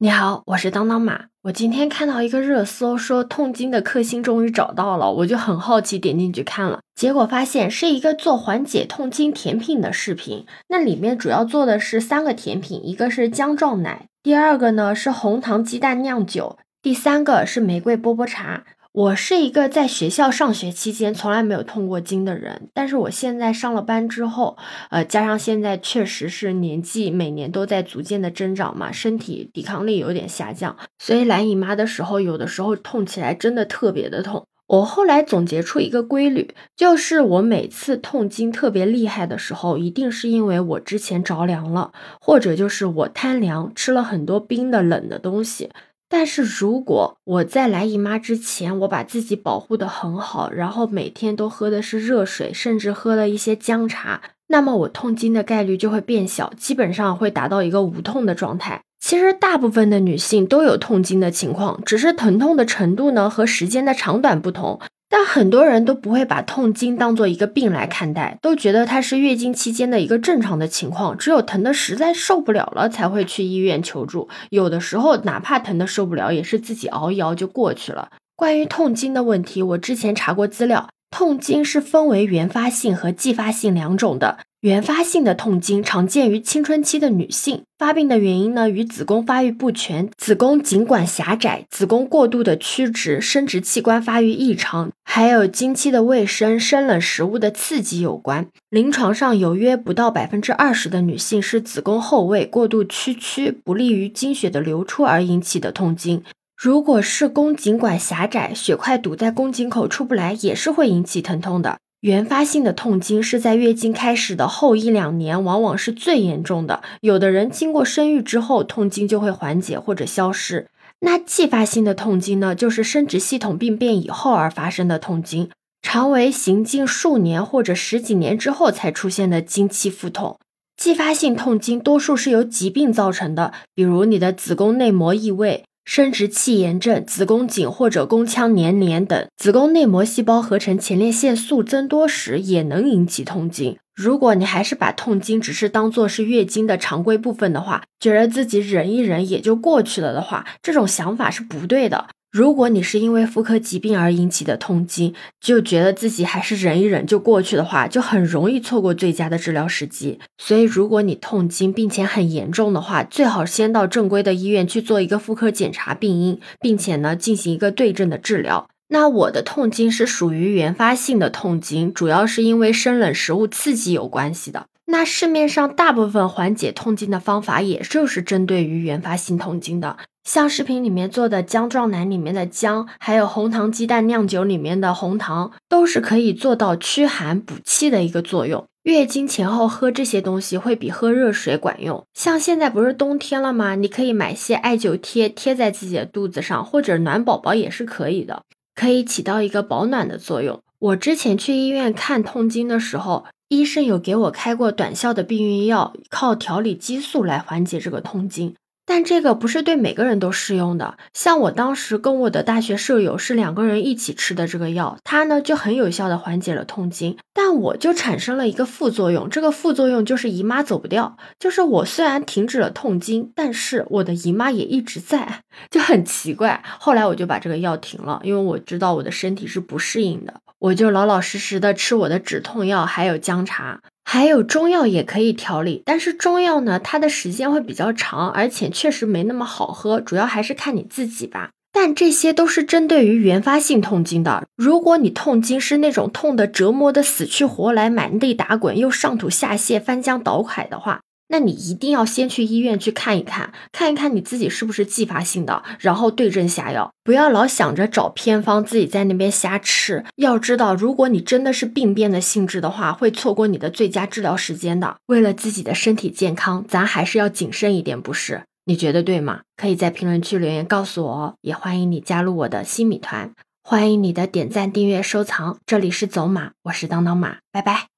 你好，我是当当马。我今天看到一个热搜，说痛经的克星终于找到了，我就很好奇，点进去看了，结果发现是一个做缓解痛经甜品的视频。那里面主要做的是三个甜品，一个是姜撞奶，第二个呢是红糖鸡蛋酿酒，第三个是玫瑰波波茶。我是一个在学校上学期间从来没有痛过经的人，但是我现在上了班之后，呃，加上现在确实是年纪每年都在逐渐的增长嘛，身体抵抗力有点下降，所以来姨妈的时候，有的时候痛起来真的特别的痛。我后来总结出一个规律，就是我每次痛经特别厉害的时候，一定是因为我之前着凉了，或者就是我贪凉吃了很多冰的冷的东西。但是如果我在来姨妈之前，我把自己保护的很好，然后每天都喝的是热水，甚至喝了一些姜茶，那么我痛经的概率就会变小，基本上会达到一个无痛的状态。其实大部分的女性都有痛经的情况，只是疼痛的程度呢和时间的长短不同。但很多人都不会把痛经当做一个病来看待，都觉得它是月经期间的一个正常的情况，只有疼的实在受不了了才会去医院求助。有的时候哪怕疼的受不了，也是自己熬一熬就过去了。关于痛经的问题，我之前查过资料，痛经是分为原发性和继发性两种的。原发性的痛经常见于青春期的女性，发病的原因呢与子宫发育不全、子宫颈管狭窄、子宫过度的曲直、生殖器官发育异常，还有经期的卫生、生冷食物的刺激有关。临床上有约不到百分之二十的女性是子宫后位过度屈曲，不利于经血的流出而引起的痛经。如果是宫颈管狭窄，血块堵在宫颈口出不来，也是会引起疼痛的。原发性的痛经是在月经开始的后一两年，往往是最严重的。有的人经过生育之后，痛经就会缓解或者消失。那继发性的痛经呢，就是生殖系统病变以后而发生的痛经，常为行经数年或者十几年之后才出现的经期腹痛。继发性痛经多数是由疾病造成的，比如你的子宫内膜异位。生殖器炎症、子宫颈或者宫腔粘连等，子宫内膜细胞合成前列腺素增多时，也能引起痛经。如果你还是把痛经只是当做是月经的常规部分的话，觉得自己忍一忍也就过去了的话，这种想法是不对的。如果你是因为妇科疾病而引起的痛经，就觉得自己还是忍一忍就过去的话，就很容易错过最佳的治疗时机。所以，如果你痛经并且很严重的话，最好先到正规的医院去做一个妇科检查病因，并且呢进行一个对症的治疗。那我的痛经是属于原发性的痛经，主要是因为生冷食物刺激有关系的。那市面上大部分缓解痛经的方法，也就是针对于原发性痛经的。像视频里面做的姜撞奶里面的姜，还有红糖鸡蛋酿酒里面的红糖，都是可以做到驱寒补气的一个作用。月经前后喝这些东西会比喝热水管用。像现在不是冬天了吗？你可以买些艾灸贴贴在自己的肚子上，或者暖宝宝也是可以的，可以起到一个保暖的作用。我之前去医院看痛经的时候，医生有给我开过短效的避孕药，靠调理激素来缓解这个痛经。但这个不是对每个人都适用的。像我当时跟我的大学舍友是两个人一起吃的这个药，它呢就很有效的缓解了痛经，但我就产生了一个副作用，这个副作用就是姨妈走不掉。就是我虽然停止了痛经，但是我的姨妈也一直在，就很奇怪。后来我就把这个药停了，因为我知道我的身体是不适应的，我就老老实实的吃我的止痛药，还有姜茶。还有中药也可以调理，但是中药呢，它的时间会比较长，而且确实没那么好喝，主要还是看你自己吧。但这些都是针对于原发性痛经的，如果你痛经是那种痛的折磨的死去活来、满地打滚又上吐下泻、翻江倒海的话。那你一定要先去医院去看一看，看一看你自己是不是继发性的，然后对症下药，不要老想着找偏方自己在那边瞎吃。要知道，如果你真的是病变的性质的话，会错过你的最佳治疗时间的。为了自己的身体健康，咱还是要谨慎一点，不是？你觉得对吗？可以在评论区留言告诉我哦，也欢迎你加入我的新米团，欢迎你的点赞、订阅、收藏。这里是走马，我是当当马，拜拜。